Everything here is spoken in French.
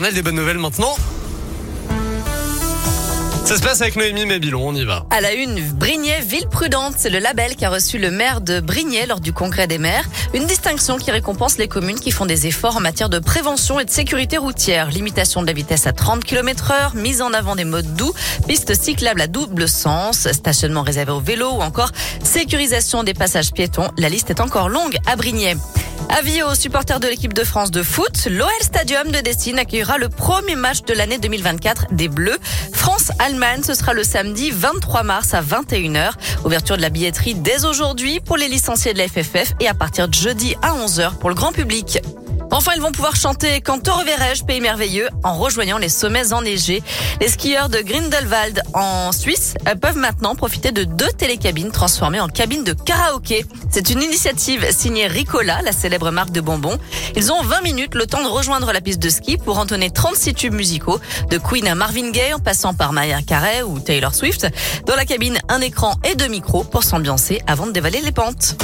On a des bonnes nouvelles maintenant. Ça se passe avec Noémie Mébilon, on y va. À la une, Brignais Ville Prudente, c'est le label qu'a reçu le maire de Brignais lors du congrès des maires. Une distinction qui récompense les communes qui font des efforts en matière de prévention et de sécurité routière. Limitation de la vitesse à 30 km heure, mise en avant des modes doux, pistes cyclables à double sens, stationnement réservé aux vélos ou encore sécurisation des passages piétons. La liste est encore longue à Brignais. Avis aux supporters de l'équipe de France de foot, l'OL Stadium de Destine accueillera le premier match de l'année 2024 des Bleus. France-Allemagne, ce sera le samedi 23 mars à 21h. Ouverture de la billetterie dès aujourd'hui pour les licenciés de la FFF et à partir de jeudi à 11h pour le grand public. Enfin, ils vont pouvoir chanter Quand te reverrai-je, pays merveilleux, en rejoignant les sommets enneigés. Les skieurs de Grindelwald en Suisse peuvent maintenant profiter de deux télécabines transformées en cabines de karaoké. C'est une initiative signée Ricola, la célèbre marque de bonbons. Ils ont 20 minutes le temps de rejoindre la piste de ski pour entonner 36 tubes musicaux, de Queen à Marvin Gaye en passant par Maya Carey ou Taylor Swift. Dans la cabine, un écran et deux micros pour s'ambiancer avant de dévaler les pentes.